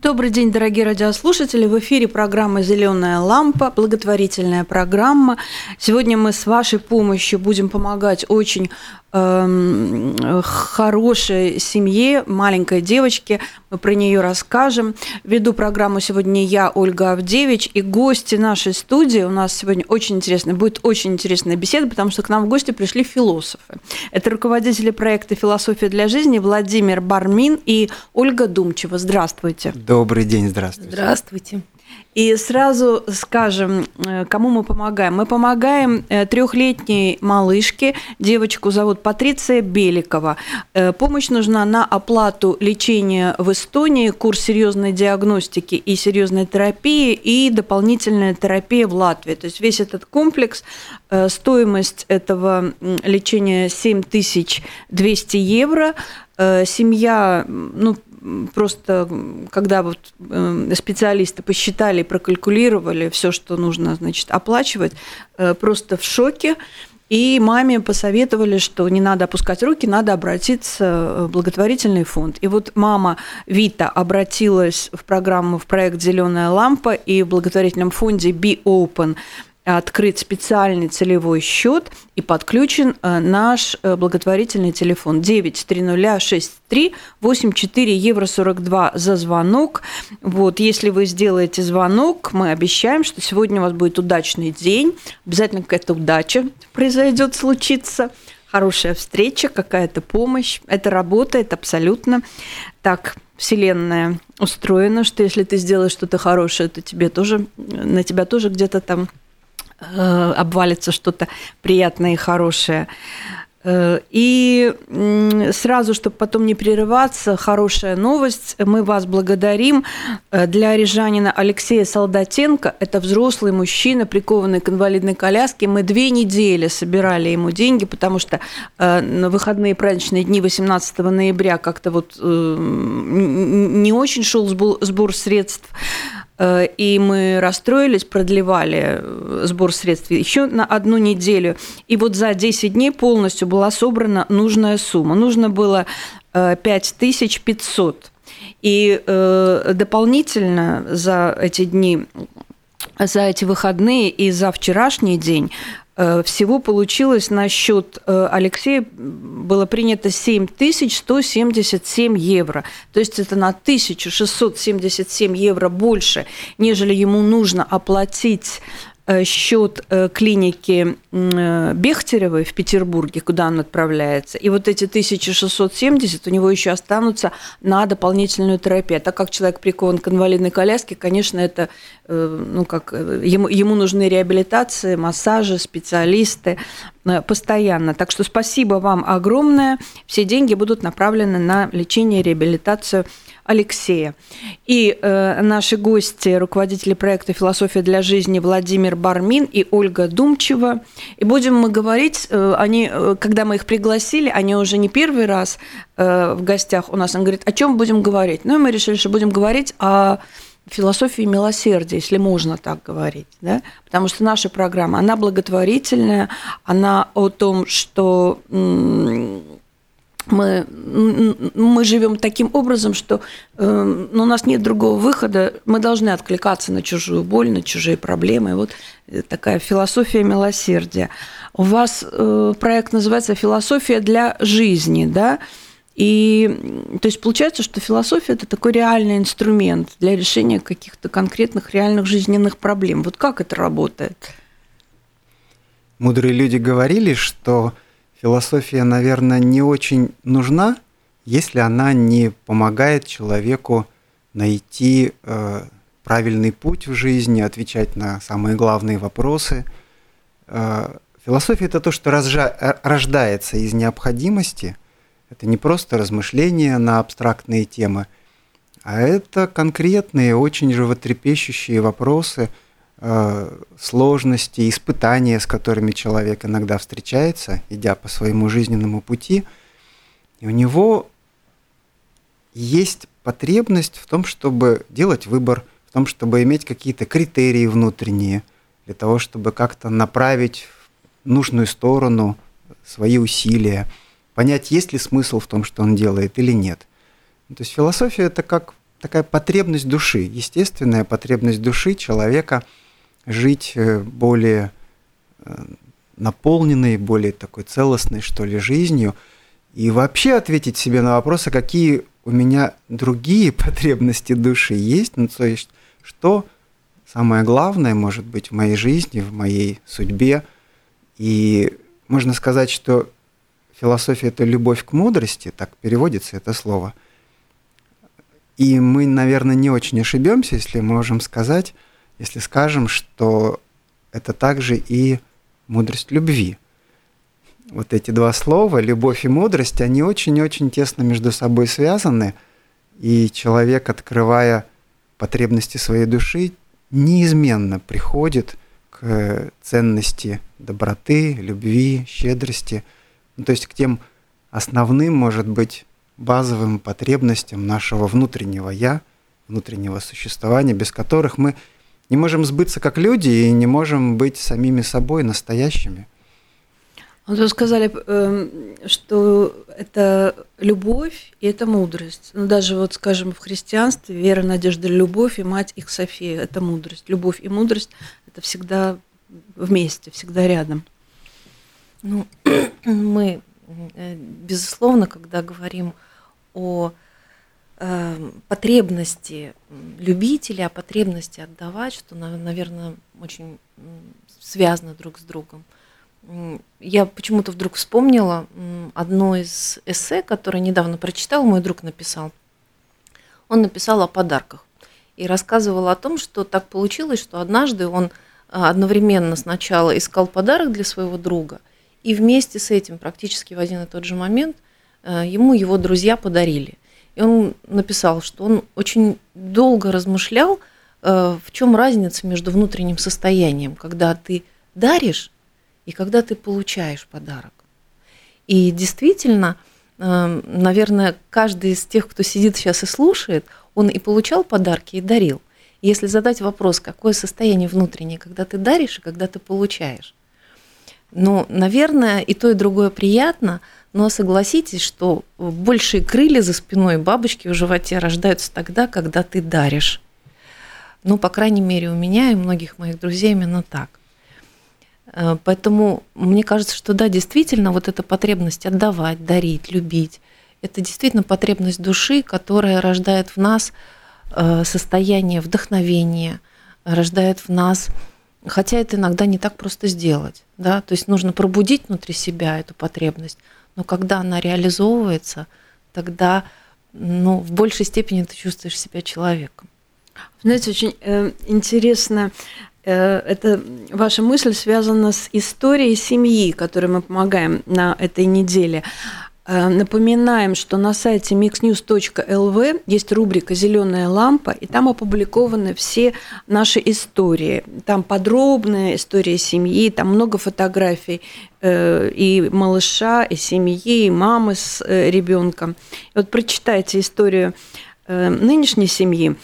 Добрый день, дорогие радиослушатели. В эфире программа «Зеленая лампа», благотворительная программа. Сегодня мы с вашей помощью будем помогать очень хорошей семье, маленькой девочке. Мы про нее расскажем. Веду программу сегодня я, Ольга Авдевич, и гости нашей студии. У нас сегодня очень интересная, будет очень интересная беседа, потому что к нам в гости пришли философы. Это руководители проекта «Философия для жизни» Владимир Бармин и Ольга Думчева. Здравствуйте. Добрый день, здравствуйте. Здравствуйте. И сразу скажем, э, кому мы помогаем. Мы помогаем э, трехлетней малышке, девочку зовут Патриция Беликова. Э, помощь нужна на оплату лечения в Эстонии, курс серьезной диагностики и серьезной терапии и дополнительная терапия в Латвии. То есть весь этот комплекс, стоимость этого лечения 7200 евро. Семья, ну, просто когда вот э, специалисты посчитали, прокалькулировали все, что нужно, значит, оплачивать, э, просто в шоке. И маме посоветовали, что не надо опускать руки, надо обратиться в благотворительный фонд. И вот мама Вита обратилась в программу, в проект «Зеленая лампа» и в благотворительном фонде Be Open открыт специальный целевой счет и подключен э, наш э, благотворительный телефон 93063 84 евро 42 за звонок. Вот, если вы сделаете звонок, мы обещаем, что сегодня у вас будет удачный день, обязательно какая-то удача произойдет, случится хорошая встреча, какая-то помощь. Это работает абсолютно так. Вселенная устроена, что если ты сделаешь что-то хорошее, то тебе тоже, на тебя тоже где-то там Э, обвалится что-то приятное и хорошее. Э, и сразу, чтобы потом не прерываться, хорошая новость. Мы вас благодарим. Э, для рижанина Алексея Солдатенко, это взрослый мужчина, прикованный к инвалидной коляске, мы две недели собирали ему деньги, потому что на выходные праздничные дни 18 ноября как-то вот не очень шел сбор средств. Э, и мы расстроились, продлевали э, сбор средств еще на одну неделю. И вот за 10 дней полностью была собрана нужная сумма. Нужно было 5500. Э, и дополнительно за эти дни за эти выходные и за вчерашний день всего получилось на счет э, Алексея было принято 7177 евро. То есть это на 1677 евро больше, нежели ему нужно оплатить Э, счет э, клиники э, Бехтеревой в Петербурге, куда он отправляется, и вот эти 1670 у него еще останутся на дополнительную терапию. Так как человек прикован к инвалидной коляске, конечно, это, ну как, ему, ему нужны реабилитации, массажи, специалисты постоянно. Так что спасибо вам огромное. Все деньги будут направлены на лечение реабилитацию Алексея. И э, наши гости, руководители проекта «Философия для жизни» Владимир Бармин и Ольга Думчева. И будем мы говорить, э, они, э, когда мы их пригласили, они уже не первый раз э, в гостях у нас, он говорит, о чем будем говорить? Ну, и мы решили, что будем говорить о философии милосердия, если можно так говорить, да? потому что наша программа, она благотворительная, она о том, что мы, мы живем таким образом, что э, ну, у нас нет другого выхода, мы должны откликаться на чужую боль, на чужие проблемы. Вот такая философия милосердия. У вас э, проект называется «Философия для жизни», да? И то есть получается, что философия это такой реальный инструмент для решения каких-то конкретных реальных жизненных проблем. Вот как это работает? Мудрые люди говорили, что философия, наверное, не очень нужна, если она не помогает человеку найти э, правильный путь в жизни, отвечать на самые главные вопросы. Э, философия это то, что разжа- э, рождается из необходимости. Это не просто размышления на абстрактные темы, а это конкретные, очень животрепещущие вопросы, сложности, испытания, с которыми человек иногда встречается, идя по своему жизненному пути. И у него есть потребность в том, чтобы делать выбор, в том, чтобы иметь какие-то критерии внутренние, для того, чтобы как-то направить в нужную сторону свои усилия, понять, есть ли смысл в том, что он делает или нет. То есть философия это как такая потребность души, естественная потребность души человека жить э, более э, наполненной, более такой целостной, что ли, жизнью, и вообще ответить себе на вопросы, какие у меня другие потребности души есть, ну, то есть что самое главное может быть в моей жизни, в моей судьбе. И можно сказать, что философия – это любовь к мудрости, так переводится это слово. И мы, наверное, не очень ошибемся, если можем сказать, если скажем, что это также и мудрость любви – вот эти два слова, любовь и мудрость, они очень-очень тесно между собой связаны, и человек, открывая потребности своей души, неизменно приходит к ценности доброты, любви, щедрости, ну, то есть к тем основным, может быть, базовым потребностям нашего внутреннего «я», внутреннего существования, без которых мы не можем сбыться как люди и не можем быть самими собой настоящими – вот вы сказали, эм, что это любовь и это мудрость. Ну, даже вот, скажем, в христианстве вера, надежда, любовь и мать их София – это мудрость. Любовь и мудрость – это всегда вместе, всегда рядом. Ну, мы, э, безусловно, когда говорим о потребности любить или о потребности отдавать, что, наверное, очень связано друг с другом – я почему-то вдруг вспомнила одно из эссе, которое недавно прочитал, мой друг написал. Он написал о подарках и рассказывал о том, что так получилось, что однажды он а, одновременно сначала искал подарок для своего друга, и вместе с этим, практически в один и тот же момент, а, ему его друзья подарили. И он написал, что он очень долго размышлял, а, в чем разница между внутренним состоянием, когда ты даришь и когда ты получаешь подарок. И действительно, эм, наверное, каждый из тех, кто сидит сейчас и слушает, он и получал подарки, и дарил. Если задать вопрос, какое состояние внутреннее, когда ты даришь и когда ты получаешь, ну, наверное, и то, и другое приятно, но согласитесь, что большие крылья за спиной бабочки в животе рождаются тогда, когда ты даришь. Ну, по крайней мере, у меня и многих моих друзей именно так. Э, поэтому мне кажется, что да, действительно, вот эта потребность отдавать, дарить, любить, это действительно потребность души, которая рождает в нас э, состояние вдохновения, рождает в нас, хотя это иногда не так просто сделать, да, то есть нужно пробудить внутри себя эту потребность, но когда она реализовывается, тогда ну, в большей степени ты чувствуешь себя человеком. Знаете, очень э, интересно Э, это ваша мысль связана с историей семьи, которой мы помогаем на этой неделе. Э, напоминаем, что на сайте mixnews.lv есть рубрика «Зеленая лампа», и там опубликованы все наши истории. Там подробная история семьи, там много фотографий э, и малыша, и семьи, и мамы с ребенком. И вот прочитайте историю нынешней семьи.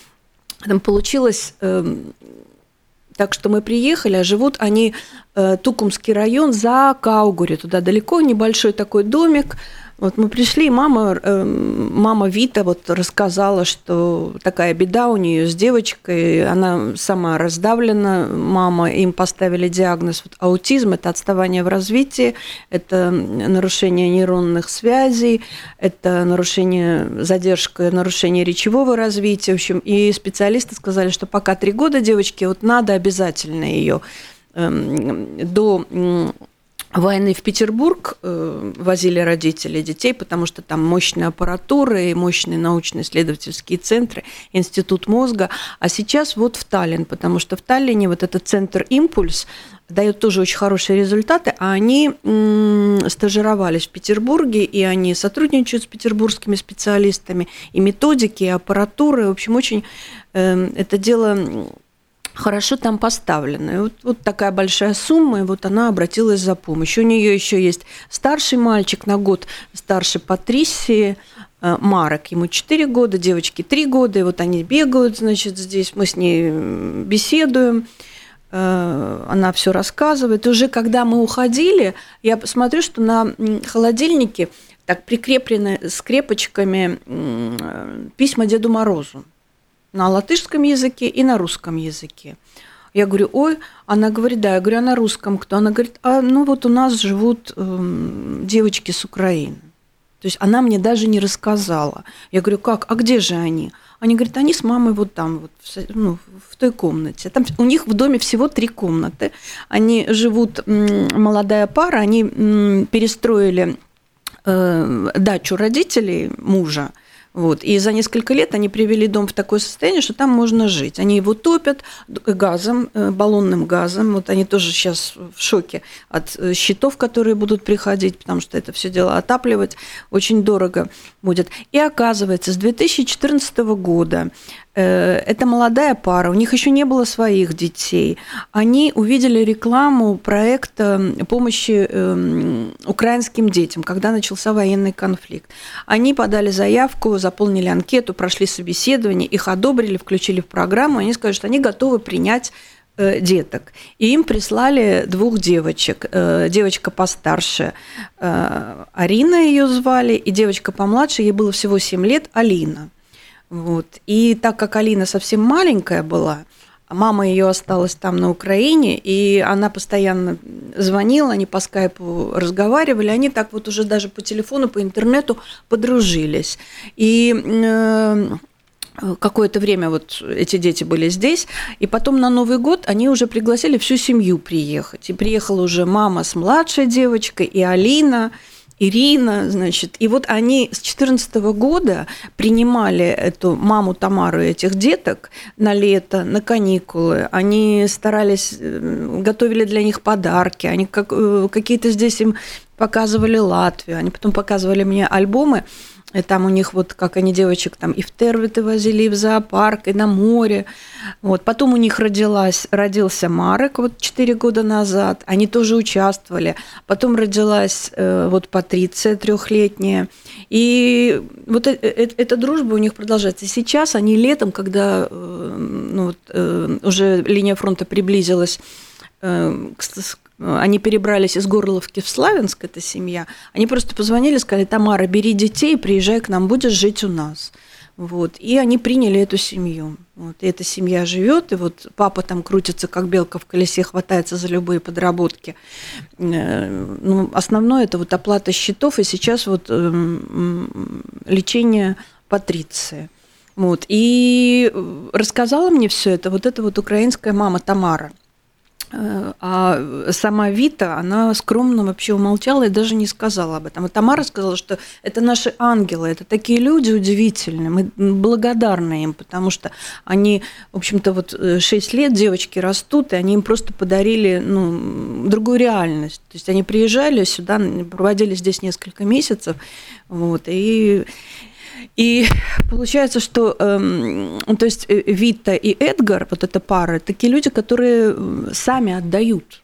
Там получилось так что мы приехали, а живут они э, Тукумский район за Каугури, туда далеко, небольшой такой домик, вот мы пришли, мама, э, мама Вита вот рассказала, что такая беда у нее с девочкой, она сама раздавлена, мама, им поставили диагноз вот, аутизм, это отставание в развитии, это нарушение нейронных связей, это нарушение, задержка, нарушение речевого развития, в общем, и специалисты сказали, что пока три года девочке, вот надо обязательно ее э, до войны в Петербург э, возили родители детей, потому что там мощная аппаратура и мощные научно-исследовательские центры, институт мозга. А сейчас вот в Таллин, потому что в Таллине вот этот центр «Импульс» дает тоже очень хорошие результаты, а они стажировались в Петербурге, и они сотрудничают с петербургскими специалистами, и методики, и аппаратуры. В общем, очень э, это дело хорошо там поставлена. И вот, вот такая большая сумма, и вот она обратилась за помощью. У нее еще есть старший мальчик на год старше Патрисии, э, Марок, ему 4 года, девочке 3 года, и вот они бегают, значит, здесь, мы с ней беседуем, э, она все рассказывает. Уже когда мы уходили, я посмотрю, что на холодильнике так прикреплены скрепочками письма Деду Морозу на латышском языке и на русском языке. Я говорю, ой, она говорит, да, я говорю, а на русском кто? Она говорит, а ну вот у нас живут э, девочки с Украины. То есть она мне даже не рассказала. Я говорю, как, а где же они? Они говорят, они с мамой вот там, вот, ну, в той комнате. Там у них в доме всего три комнаты. Они живут, молодая пара, они перестроили э, дачу родителей мужа – вот. И за несколько лет они привели дом в такое состояние, что там можно жить. Они его топят газом, э, баллонным газом. Вот они тоже сейчас в шоке от э, счетов, которые будут приходить, потому что это все дело отапливать очень дорого будет. И оказывается, с 2014 года Э, это молодая пара, у них еще не было своих детей. Они увидели рекламу проекта помощи эм, украинским детям, когда начался военный конфликт. Они подали заявку, заполнили анкету, прошли собеседование, их одобрили, включили в программу. Они сказали, что они готовы принять э, деток. И им прислали двух девочек. Э, девочка постарше, Арина ее звали, и девочка помладше, ей было всего 7 лет, Алина. Вот. И так как Алина совсем маленькая была, мама ее осталась там на Украине, и она постоянно звонила, они по скайпу разговаривали, они так вот уже даже по телефону, по интернету подружились. И э, какое-то время вот эти дети были здесь, и потом на Новый год они уже пригласили всю семью приехать. И приехала уже мама с младшей девочкой, и Алина, Ирина, значит, и вот они с 2014 года принимали эту маму Тамару этих деток на лето, на каникулы. Они старались, готовили для них подарки, они как, э, какие-то здесь им показывали Латвию, они потом показывали мне альбомы, и там у них вот, как они девочек там и в Тервиты возили, и в зоопарк, и на море. Вот. Потом у них родилась, родился Марек вот 4 года назад. Они тоже участвовали. Потом родилась э, вот Патриция трехлетняя. И вот э, э, эта дружба у них продолжается. И сейчас они летом, когда ну, вот, уже линия фронта приблизилась к они перебрались из Горловки в Славянск, эта семья, они просто позвонили, сказали, Тамара, бери детей, приезжай к нам, будешь жить у нас. Вот. И они приняли эту семью. Вот. И эта семья живет, и вот папа там крутится, как белка в колесе, хватается за любые подработки. Э, ну, основное это вот оплата счетов, и сейчас вот эм, лечение Патриции. Вот. И рассказала мне все это вот эта вот украинская мама Тамара – а сама Вита, она скромно вообще умолчала и даже не сказала об этом. А Тамара сказала, что это наши ангелы, это такие люди удивительные, мы благодарны им, потому что они, в общем-то, вот 6 лет девочки растут, и они им просто подарили ну, другую реальность. То есть они приезжали сюда, проводили здесь несколько месяцев, вот, и и получается, что э, то есть э, Вита и Эдгар, вот эта пара, такие люди, которые сами отдают.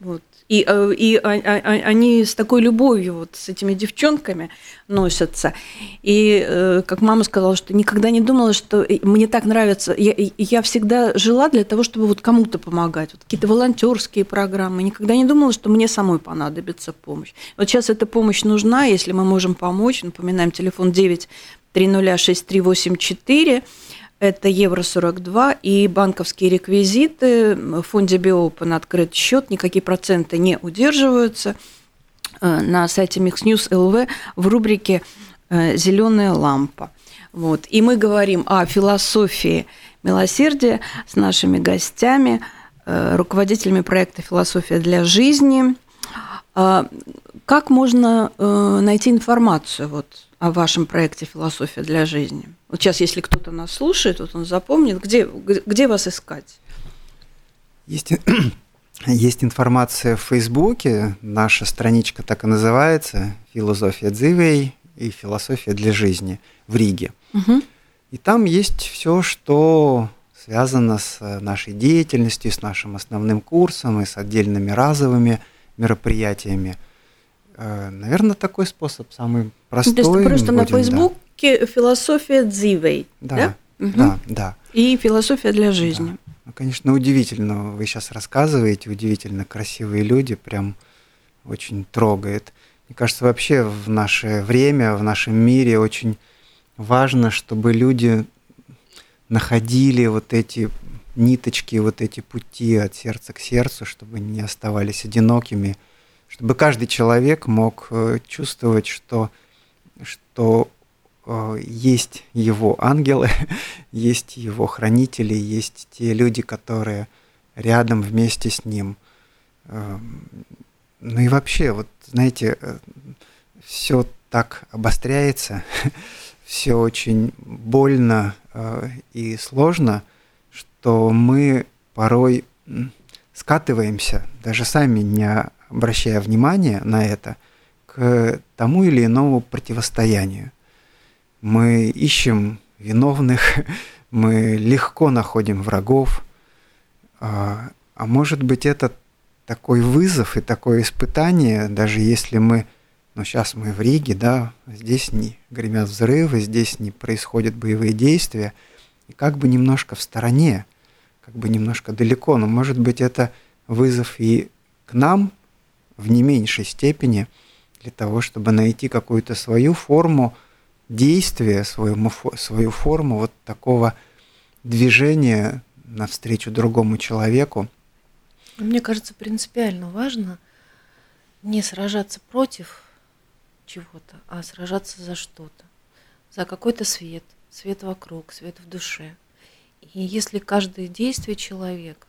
Вот. И, э, и они с такой любовью вот с этими девчонками носятся. И э, как мама сказала, что никогда не думала, что мне так нравится. Я, я всегда жила для того, чтобы вот кому-то помогать. Вот какие-то волонтерские программы. Никогда не думала, что мне самой понадобится помощь. Вот сейчас эта помощь нужна, если мы можем помочь. Напоминаем, телефон 9 306-384 это евро 42 и банковские реквизиты. В фонде Биопен открыт счет, никакие проценты не удерживаются. Э, на сайте Mix News LV в рубрике э, «Зеленая лампа». Вот. И мы говорим о философии милосердия с нашими гостями, э, руководителями проекта «Философия для жизни», А как можно найти информацию вот о вашем проекте «Философия для жизни»? Вот сейчас, если кто-то нас слушает, вот он запомнит, где, где вас искать? Есть, есть информация в Фейсбуке, наша страничка так и называется «Философия Дзивей» и «Философия для жизни» в Риге. Угу. И там есть все, что связано с нашей деятельностью, с нашим основным курсом и с отдельными разовыми мероприятиями. Э, Наверное, такой способ самый простой. То есть просто будем, на Фейсбуке да. философия Дзивей, да? Да, угу. да, да. И философия для жизни. Да. Ну, конечно, удивительно, вы сейчас рассказываете, удивительно красивые люди, прям очень трогает. Мне кажется, вообще в наше время, в нашем мире очень важно, чтобы люди находили вот эти ниточки, вот эти пути от сердца к сердцу, чтобы не оставались одинокими, чтобы каждый человек мог э, чувствовать, что, что э, есть его ангелы, есть его хранители, есть те люди, которые рядом вместе с ним. Э, ну и вообще, вот знаете, э, все так обостряется, все очень больно и сложно, что мы порой скатываемся, даже сами не обращая внимания на это, к тому или иному противостоянию. Мы ищем виновных, мы легко находим врагов, а, а может быть это такой вызов и такое испытание, даже если мы, ну сейчас мы в Риге, да, здесь не гремят взрывы, здесь не происходят боевые действия, и как бы немножко в стороне, как бы немножко далеко, но может быть это вызов и к нам в не меньшей степени для того, чтобы найти какую-то свою форму действия, свою, свою форму вот такого движения навстречу другому человеку. Мне кажется, принципиально важно не сражаться против чего-то, а сражаться за что-то, за какой-то свет, свет вокруг, свет в душе. И если каждое действие человека,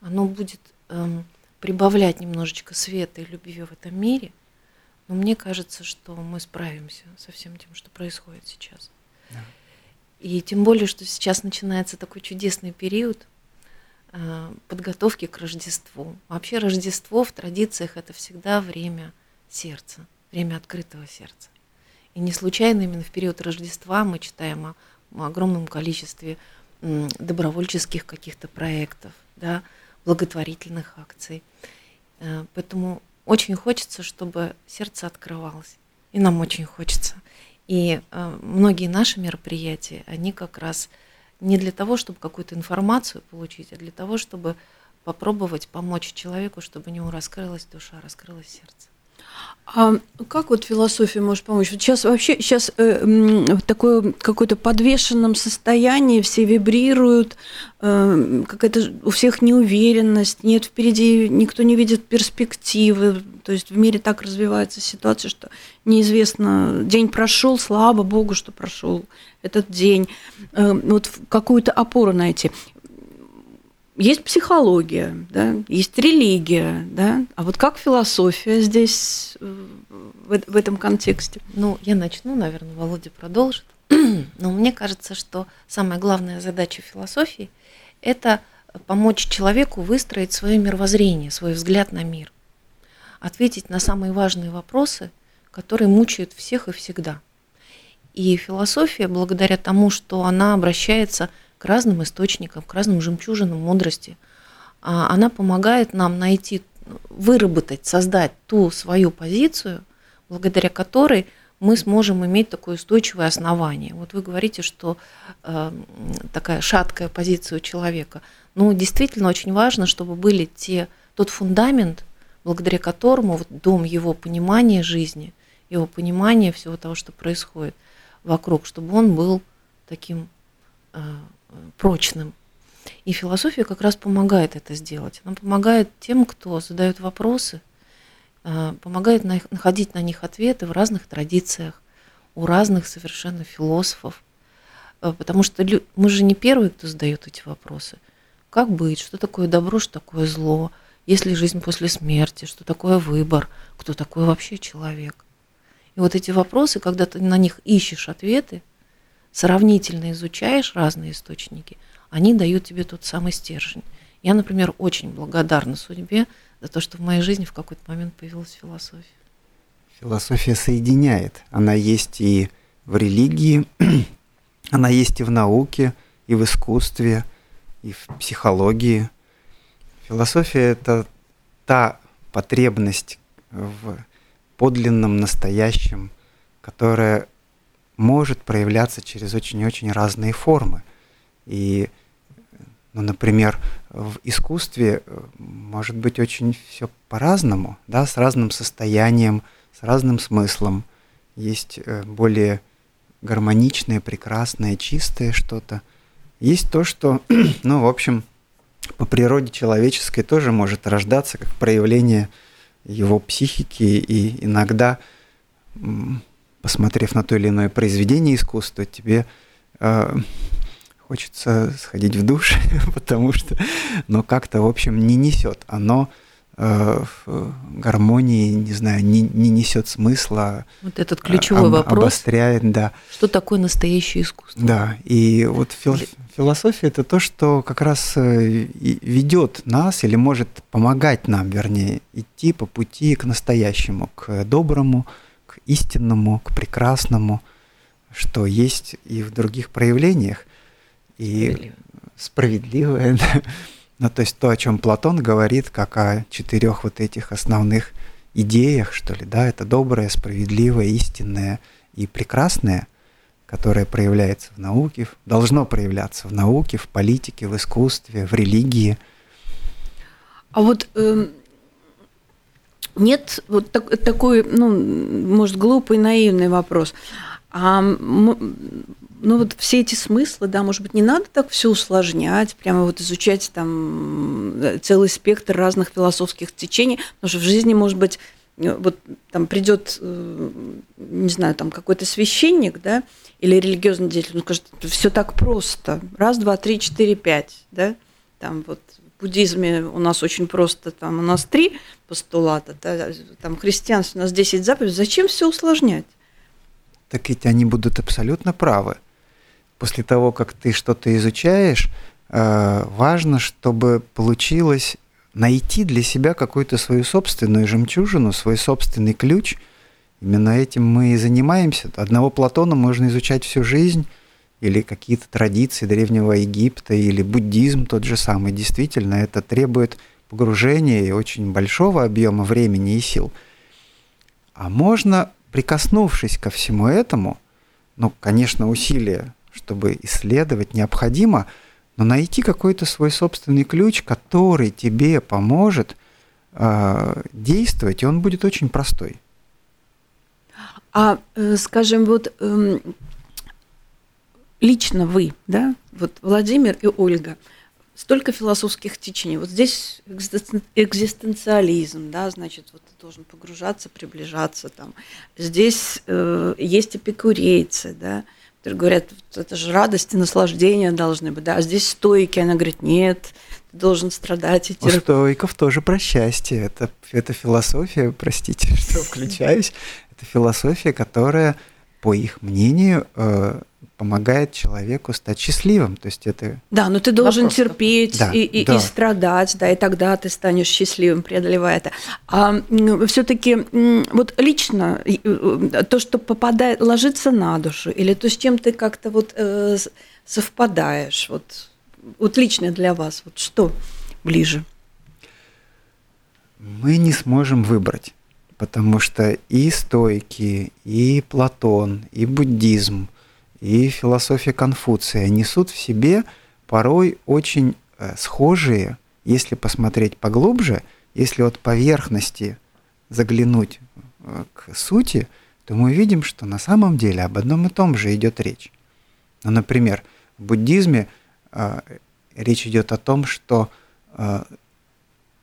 оно будет эм, прибавлять немножечко света и любви в этом мире, но мне кажется, что мы справимся со всем тем, что происходит сейчас. Да. И тем более, что сейчас начинается такой чудесный период э, подготовки к Рождеству. Вообще Рождество в традициях это всегда время сердца, время открытого сердца. И не случайно именно в период Рождества мы читаем о, о огромном количестве добровольческих каких-то проектов, да, благотворительных акций. Э, поэтому очень хочется, чтобы сердце открывалось. И нам очень хочется. И э, многие наши мероприятия, они как раз не для того, чтобы какую-то информацию получить, а для того, чтобы попробовать помочь человеку, чтобы у него раскрылась душа, раскрылось сердце. А как вот философия может помочь? Вот сейчас вообще сейчас э, в такое какое-то подвешенном состоянии, все вибрируют, э, какая-то у всех неуверенность, нет впереди, никто не видит перспективы. То есть в мире так развивается ситуация, что неизвестно, день прошел, слава богу, что прошел этот день. Э, вот какую-то опору найти есть психология, да, есть религия, да, а вот как философия здесь э, в, в этом контексте? Ну, я начну, наверное, Володя продолжит. Но мне кажется, что самая главная задача философии – это помочь человеку выстроить свое мировоззрение, свой взгляд на мир, ответить на самые важные вопросы, которые мучают всех и всегда. И философия, благодаря тому, что она обращается разным источникам, к разным жемчужинам мудрости. А она помогает нам найти, выработать, создать ту свою позицию, благодаря которой мы сможем иметь такое устойчивое основание. Вот вы говорите, что э, такая шаткая позиция у человека. Ну, действительно очень важно, чтобы были те, тот фундамент, благодаря которому вот дом его понимания жизни, его понимания всего того, что происходит вокруг, чтобы он был таким э, прочным. И философия как раз помогает это сделать. Она помогает тем, кто задает вопросы, а, помогает находить на них ответы в разных традициях, у разных совершенно философов. А, потому что мы же не первые, кто задает эти вопросы. Как быть? Что такое добро, что такое зло? есть ли жизнь после смерти, что такое выбор, кто такой вообще человек. И вот эти вопросы, когда ты на них ищешь ответы, сравнительно изучаешь разные источники, они дают тебе тот самый стержень. Я, например, очень благодарна судьбе за то, что в моей жизни в какой-то момент появилась философия. Философия соединяет. Она есть и в религии, она есть и в науке, и в искусстве, и в психологии. Философия – это та потребность в подлинном, настоящем, которая может проявляться через очень-очень разные формы. И, ну, например, в искусстве э, может быть очень все по-разному, да, с разным состоянием, с разным смыслом. Есть э, более гармоничное, прекрасное, чистое что-то. Есть то, что, ну, в общем, по природе человеческой тоже может рождаться как проявление его психики, и иногда, посмотрев на то или иное произведение искусства, тебе э, хочется сходить в душ, потому что, ну, как-то, в общем, не несет. Оно Э, в гармонии, не знаю, не, не несет смысла. Вот этот ключевой об, вопрос. Обостряет, да. Что такое настоящее искусство? Да, и вот фил, философия это то, что как раз э, ведет нас или может помогать нам, вернее, идти по пути к настоящему, к доброму, истинному, к прекрасному, что есть и в других проявлениях. И справедливое, да ну, то есть то, о чем Платон говорит, как о четырех вот этих основных идеях, что ли, да, это доброе, справедливое, истинное и прекрасное, которое проявляется в науке, должно проявляться в науке, в политике, в искусстве, в религии. А вот э, нет вот так, такой, ну, может, глупый, наивный вопрос. А ну вот все эти смыслы, да, может быть, не надо так все усложнять, прямо вот изучать там э, целый спектр разных философских течений, потому что в жизни, может быть, э, вот там придет, э, не знаю, там какой-то священник, да, или религиозный деятель, он скажет, все так просто, раз, два, три, четыре, пять, да, там вот буддизме у нас очень просто, там у нас три постулата, там христианство у нас 10 заповедей, зачем все усложнять? Так ведь они будут абсолютно правы после того, как ты что-то изучаешь, э, важно, чтобы получилось найти для себя какую-то свою собственную жемчужину, свой собственный ключ. Именно этим мы и занимаемся. Одного Платона можно изучать всю жизнь, или какие-то традиции Древнего Египта, или буддизм тот же самый. Действительно, это требует погружения и очень большого объема времени и сил. А можно, прикоснувшись ко всему этому, ну, конечно, усилия чтобы исследовать, необходимо, но найти какой-то свой собственный ключ, который тебе поможет э, действовать, и он будет очень простой. А, э, скажем, вот э, лично вы, да, вот Владимир и Ольга, столько философских течений. Вот здесь экзистенциализм, да, значит, вот ты должен погружаться, приближаться там. Здесь э, есть эпикурейцы, да, говорят, это же радость и наслаждение должны быть, да, а здесь стойки, она говорит, нет, ты должен страдать и терпеть. У стоиков тоже про счастье, это, это философия, простите, что включаюсь, это философия, которая, по их мнению, э, помогает человеку стать счастливым. То есть это да, но ты должен вопрос. терпеть да, и, и, да. и страдать, да, и тогда ты станешь счастливым, преодолевая это. А все-таки вот лично э, то, что попадает, ложится на душу, или то, с чем ты как-то вот э, совпадаешь, вот, вот лично для вас, вот что ближе? Мы не сможем выбрать, потому что и стойки, и Платон, и буддизм – и философия Конфуция несут в себе порой очень э, схожие, если посмотреть поглубже, если от поверхности заглянуть э, к сути, то мы увидим, что на самом деле об одном и том же идет речь. Ну, например, в буддизме э, речь идет о том, что э,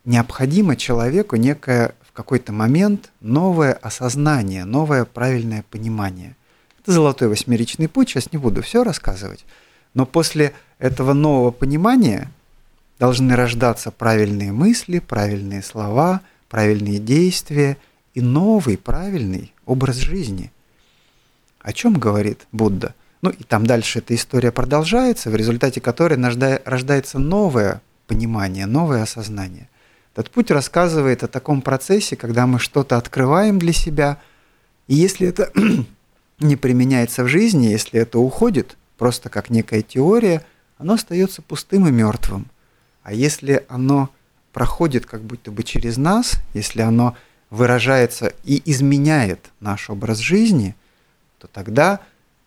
необходимо человеку некое в какой-то момент новое осознание, новое правильное понимание. Золотой восьмеричный путь, сейчас не буду все рассказывать. Но после этого нового понимания должны рождаться правильные мысли, правильные слова, правильные действия и новый правильный образ жизни. О чем говорит Будда? Ну и там дальше эта история продолжается, в результате которой рождается новое понимание, новое осознание. Этот путь рассказывает о таком процессе, когда мы что-то открываем для себя, и если это не применяется в жизни, если это уходит просто как некая теория, оно остается пустым и мертвым. А если оно проходит как будто бы через нас, если оно выражается и изменяет наш образ жизни, то тогда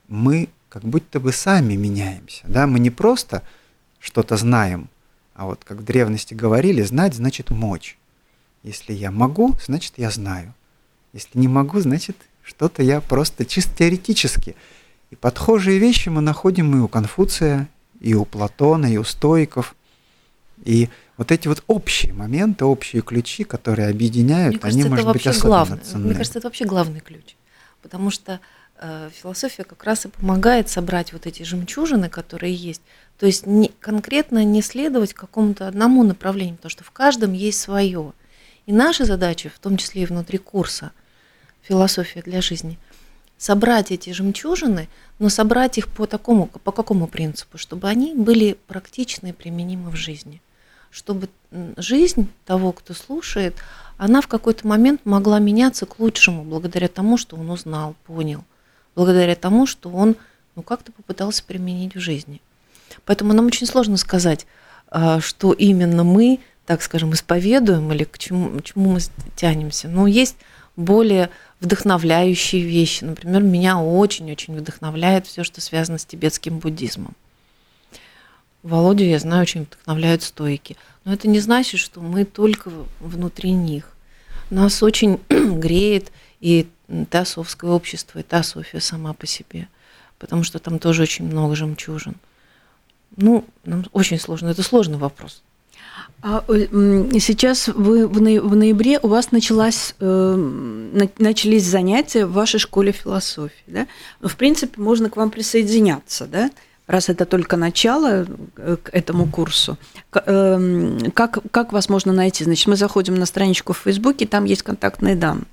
мы как будто бы сами меняемся. Да? Мы не просто что-то знаем, а вот как в древности говорили, знать значит мочь. Если я могу, значит я знаю. Если не могу, значит что-то я просто чисто теоретически. И подхожие вещи мы находим и у Конфуция, и у Платона, и у стоиков. И вот эти вот общие моменты, общие ключи, которые объединяют, Мне кажется, они, может быть, особенно главное. ценны. Мне кажется, это вообще главный ключ. Потому что э, философия как раз и помогает собрать вот эти жемчужины, которые есть. То есть не, конкретно не следовать какому-то одному направлению, потому что в каждом есть свое. И наша задача, в том числе и внутри курса «Философия для жизни», собрать эти жемчужины, но собрать их по такому, по какому принципу, чтобы они были практичны и применимы в жизни, чтобы жизнь того, кто слушает, она в какой-то момент могла меняться к лучшему, благодаря тому, что он узнал, понял, благодаря тому, что он ну, как-то попытался применить в жизни. Поэтому нам очень сложно сказать, а, что именно мы, так скажем, исповедуем или к чему, к чему мы тянемся. Но есть более вдохновляющие вещи. Например, меня очень-очень вдохновляет все, что связано с тибетским буддизмом. Володю, я знаю, очень вдохновляют стойки. Но это не значит, что мы только внутри них. Нас очень греет и теософское общество, и теософия сама по себе, потому что там тоже очень много жемчужин. Ну, нам очень сложно. Это сложный вопрос. А сейчас вы в ноябре у вас началась, э, начались занятия в вашей школе философии, да? Ну, в принципе, можно к вам присоединяться, да? Раз это только начало э, к этому курсу. Как, как вас можно найти? Значит, мы заходим на страничку в Фейсбуке, там есть контактные данные.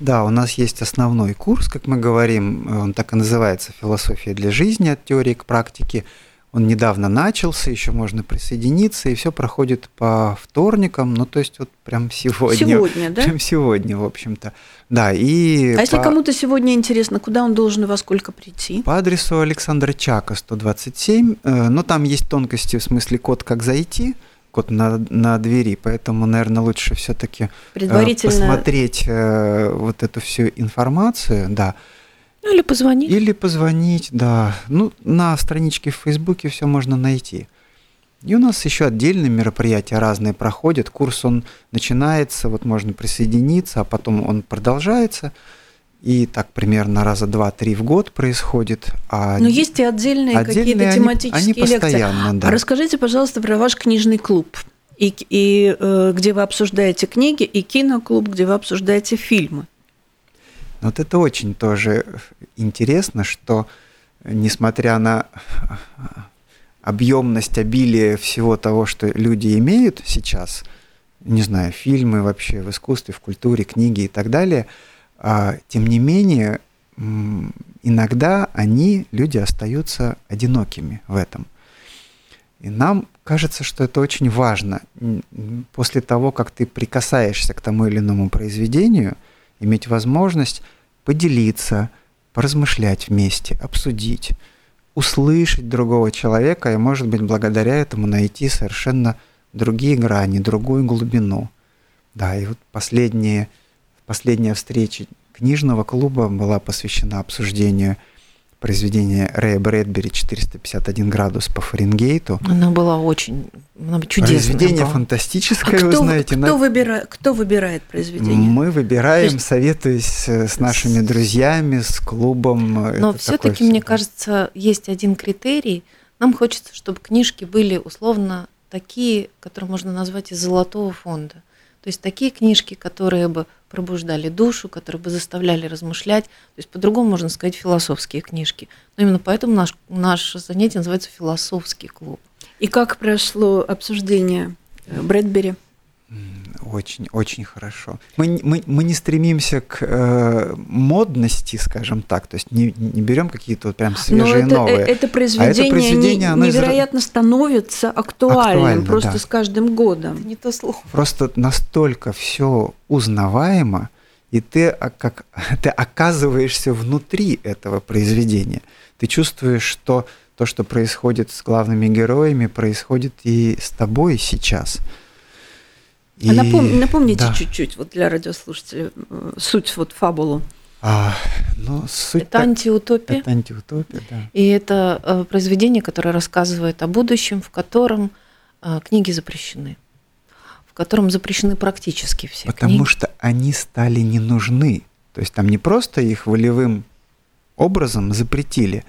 Да, у нас есть основной курс, как мы говорим, он так и называется «Философия для жизни от теории к практике». Он недавно начался, еще можно присоединиться, и все проходит по вторникам, ну то есть вот прям сегодня. Сегодня, да? Прям сегодня, в общем-то. Да, и... А по... если кому-то сегодня интересно, куда он должен и во сколько прийти? По адресу Александра Чака, 127, э, но там есть тонкости, в смысле код, как зайти, код на, на двери, поэтому, наверное, лучше все-таки Предварительно... посмотреть э, вот эту всю информацию, да. Ну, или позвонить. Или позвонить, да. Ну, на страничке в Фейсбуке все можно найти. И у нас еще отдельные мероприятия разные проходят. Курс он начинается, вот можно присоединиться, а потом он продолжается. И так примерно раза два-три в год происходит. А Но есть и отдельные, отдельные какие-то тематические они, они постоянно, лекции. Да. А расскажите, пожалуйста, про ваш книжный клуб. И, и э, где вы обсуждаете книги, и киноклуб, где вы обсуждаете фильмы. Вот это очень тоже интересно, что несмотря на объемность, обилие всего того, что люди имеют сейчас, не знаю, фильмы вообще в искусстве, в культуре, книги и так далее, а, тем не менее, иногда они, люди, остаются одинокими в этом. И нам кажется, что это очень важно. После того, как ты прикасаешься к тому или иному произведению, иметь возможность поделиться, поразмышлять вместе, обсудить, услышать другого человека и, может быть, благодаря этому найти совершенно другие грани, другую глубину. Да, и вот последние, последняя встреча книжного клуба была посвящена обсуждению произведения Рэя Брэдбери «451 градус по Фаренгейту». Она была очень она чудесная. Произведение была. фантастическое, а вы кто, знаете. Кто, на... выбира... кто выбирает произведение? Мы выбираем, есть... советуясь с нашими друзьями, с клубом. Но все-таки, мне кажется, есть один критерий. Нам хочется, чтобы книжки были условно такие, которые можно назвать из золотого фонда. То есть такие книжки, которые бы пробуждали душу, которые бы заставляли размышлять. То есть по-другому можно сказать философские книжки. Но именно поэтому наш, наше занятие называется философский клуб. И как прошло обсуждение Брэдбери? Очень, очень хорошо. Мы, мы, мы не стремимся к э, модности, скажем так, то есть не, не берем какие-то вот прям свежие Но это, новые. Это произведение, а это произведение не, невероятно из... становится актуальным Актуально, просто да. с каждым годом. Это не то слово. Просто настолько все узнаваемо, и ты, а, как, ты оказываешься внутри этого произведения. Ты чувствуешь, что то, что происходит с главными героями, происходит и с тобой сейчас. И... А напом... напомните да. чуть-чуть вот для радиослушателей суть вот фабулу. А, ну, суть это так... антиутопия. Это антиутопия, да. И это э, произведение, которое рассказывает о будущем, в котором э, книги запрещены, в котором запрещены практически все Потому книги. что они стали не нужны. То есть там не просто их волевым образом запретили,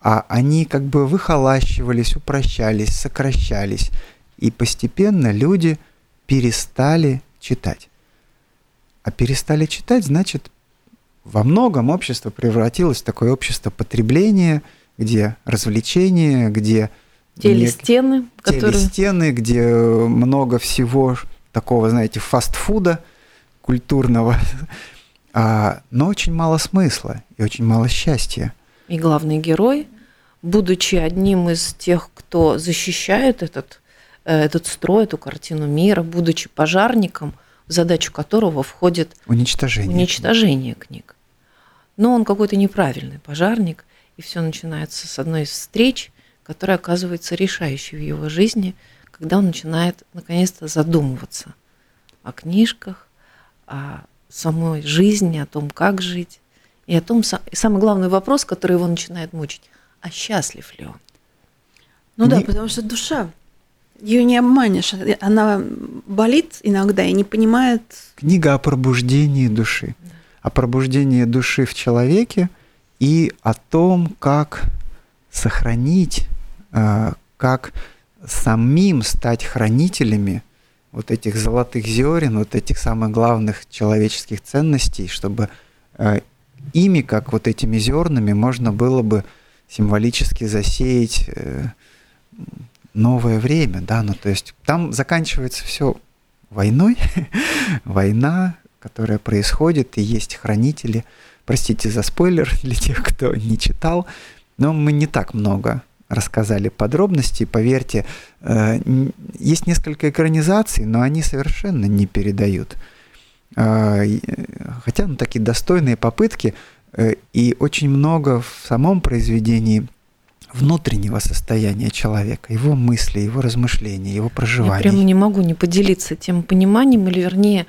а они как бы выхолащивались, упрощались, сокращались. И постепенно люди перестали читать. А перестали читать, значит, во многом общество превратилось в такое общество потребления, где развлечения, где телестены, которые... телестены, где много всего такого, знаете, фастфуда культурного, а, но очень мало смысла и очень мало счастья. И главный герой, будучи одним из тех, кто защищает этот, э, этот строй, эту картину мира, будучи пожарником, в задачу которого входит уничтожение, уничтожение книг. Но он какой-то неправильный пожарник, и все начинается с одной из встреч, которая оказывается решающей в его жизни, когда он начинает наконец-то задумываться о книжках, о самой жизни, о том, как жить, и о том, и самый главный вопрос, который его начинает мучить, а счастлив ли он? Ну не... да, потому что душа, ее не обманешь, она болит иногда и не понимает. Книга о пробуждении души, да. о пробуждении души в человеке и о том, как сохранить, э, как самим стать хранителями вот этих золотых зерен, вот этих самых главных человеческих ценностей, чтобы э, ими, как вот этими зернами, можно было бы символически засеять э, новое время, да, ну то есть там заканчивается все войной, война, которая происходит, и есть хранители. Простите за спойлер для тех, кто не читал, но мы не так много рассказали подробности. Поверьте, э, есть несколько экранизаций, но они совершенно не передают. Э, хотя ну, такие достойные попытки, э, и очень много в самом произведении внутреннего состояния человека, его мысли, его размышления, его проживания. Я прямо не могу не поделиться тем пониманием, или вернее,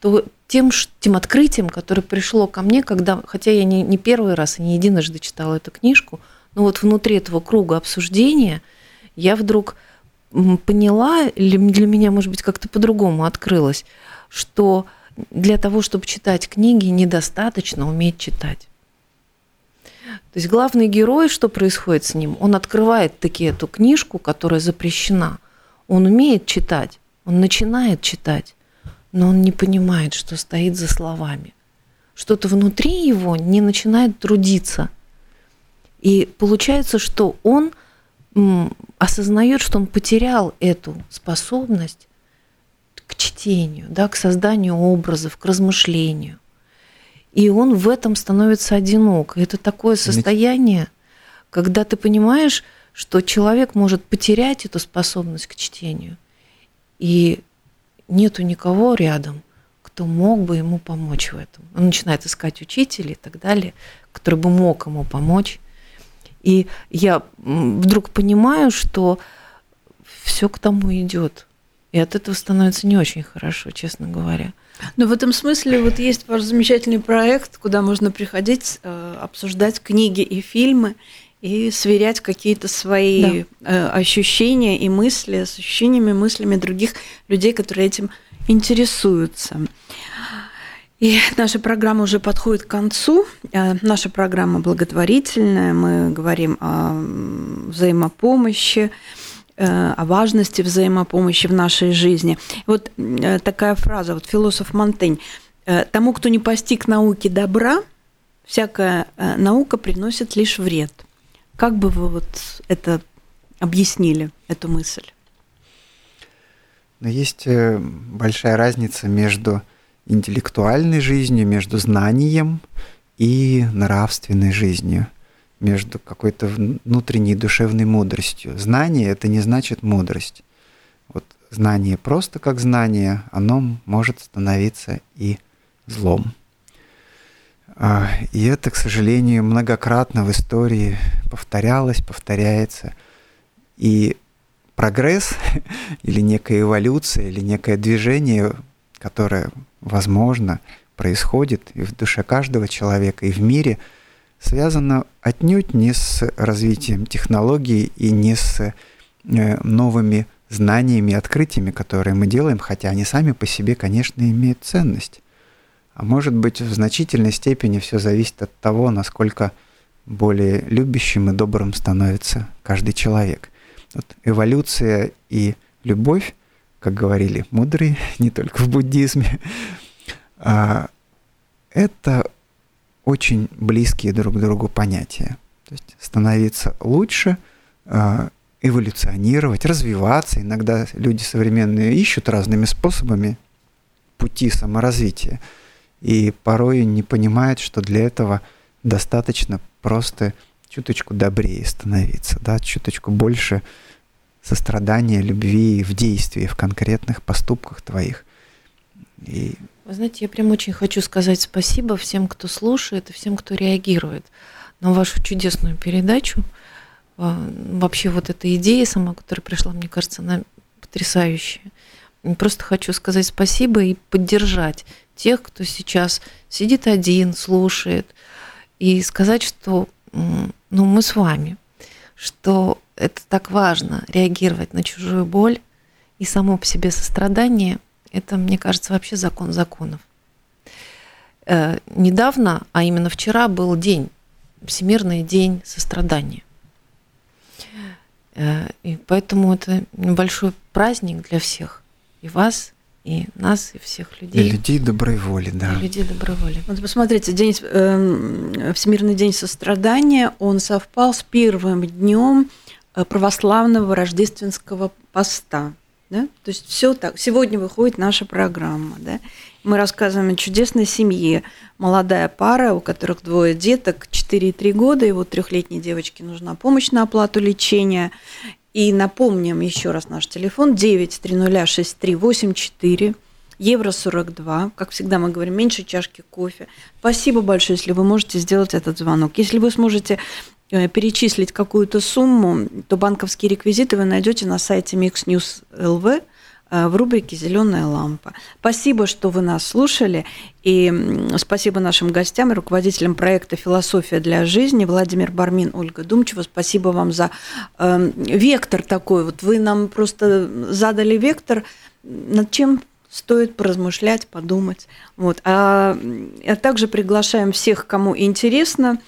то, тем, тем открытием, которое пришло ко мне, когда, хотя я не, не первый раз и не единожды читала эту книжку, но вот внутри этого круга обсуждения я вдруг поняла, или для меня, может быть, как-то по-другому открылось, что для того, чтобы читать книги, недостаточно уметь читать. То есть главный герой, что происходит с ним? Он открывает таки эту книжку, которая запрещена. Он умеет читать, он начинает читать, но он не понимает, что стоит за словами. Что-то внутри его не начинает трудиться – и получается, что он осознает, что он потерял эту способность к чтению, да, к созданию образов, к размышлению. И он в этом становится одинок. это такое состояние, когда ты понимаешь, что человек может потерять эту способность к чтению, и нету никого рядом, кто мог бы ему помочь в этом. Он начинает искать учителей и так далее, который бы мог ему помочь. И я вдруг понимаю, что все к тому идет. И от этого становится не очень хорошо, честно говоря. Но в этом смысле вот есть ваш замечательный проект, куда можно приходить, э, обсуждать книги и фильмы и сверять какие-то свои да. Э, ощущения и мысли с ощущениями, мыслями других людей, которые этим интересуются. И наша программа уже подходит к концу. Э, наша программа благотворительная. Мы говорим о взаимопомощи, о важности взаимопомощи в нашей жизни. Вот э, такая фраза, вот философ Монтень. Тому, кто не постиг науки добра, всякая наука приносит лишь вред. Как бы вы вот это объяснили? эту мысль. Но есть э, большая разница между интеллектуальной жизнью, между знанием и нравственной жизнью, между какой-то внутренней душевной мудростью. Знание это не значит мудрость. Вот знание просто как знание, оно может становиться и злом. А, и это, к сожалению, многократно в истории повторялось, повторяется. И прогресс или некая эволюция, или некое движение, которое, возможно, происходит и в душе каждого человека, и в мире, связано отнюдь не с развитием технологий и не с э, новыми знаниями, открытиями, которые мы делаем, хотя они сами по себе, конечно, имеют ценность. А может быть, в значительной степени все зависит от того, насколько более любящим и добрым становится каждый человек. Вот эволюция и любовь, как говорили мудрые, не только в буддизме, а, это очень близкие друг к другу понятия. То есть становиться лучше, а, эволюционировать, развиваться. Иногда люди современные ищут разными способами пути саморазвития. И порой не понимают, что для этого достаточно просто чуточку добрее становиться, да, чуточку больше сострадания, любви в действии, в конкретных поступках твоих. И... Вы знаете, я прям очень хочу сказать спасибо всем, кто слушает и всем, кто реагирует на вашу чудесную передачу. А, вообще вот эта идея сама, которая пришла, мне кажется, она потрясающая. Просто хочу сказать спасибо и поддержать тех, кто сейчас сидит один, слушает, и сказать, что ну, мы с вами, что это так важно, реагировать на чужую боль, и само по себе сострадание – это, мне кажется, вообще закон законов. Э, недавно, а именно вчера, был день, Всемирный день сострадания. Э, и поэтому это небольшой праздник для всех, и вас, и нас, и всех людей. И людей доброй воли, да. И людей доброй воли. Вот посмотрите, день, э, Всемирный день сострадания, он совпал с первым днем э, православного рождественского поста. Да? То есть все так. Сегодня выходит наша программа. Да? Мы рассказываем о чудесной семье. Молодая пара, у которых двое деток, 4 и 3 года, и вот трехлетней девочке нужна помощь на оплату лечения. И напомним еще раз наш телефон 9306384 евро 42. Как всегда мы говорим, меньше чашки кофе. Спасибо большое, если вы можете сделать этот звонок. Если вы сможете перечислить какую-то сумму, то банковские реквизиты вы найдете на сайте Mix News LV Э, в рубрике «Зеленая лампа». Спасибо, что вы нас слушали. И спасибо нашим гостям и руководителям проекта «Философия для жизни» Владимир Бармин, Ольга Думчева. Спасибо вам за э, вектор такой. Вот вы нам просто задали вектор, над чем стоит поразмышлять, подумать. Вот. А, а также приглашаем всех, кому интересно,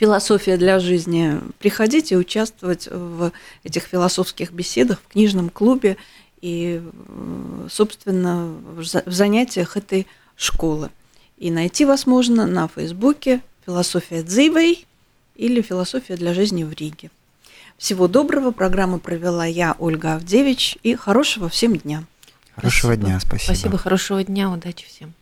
философия для жизни. Приходите участвовать в этих философских беседах в книжном клубе и, собственно, в занятиях этой школы. И найти вас можно на Фейсбуке «Философия Дзивей» или «Философия для жизни в Риге». Всего доброго. Программу провела я, Ольга Авдевич, и хорошего всем дня. Хорошего спасибо. дня, спасибо. Спасибо, хорошего дня, удачи всем.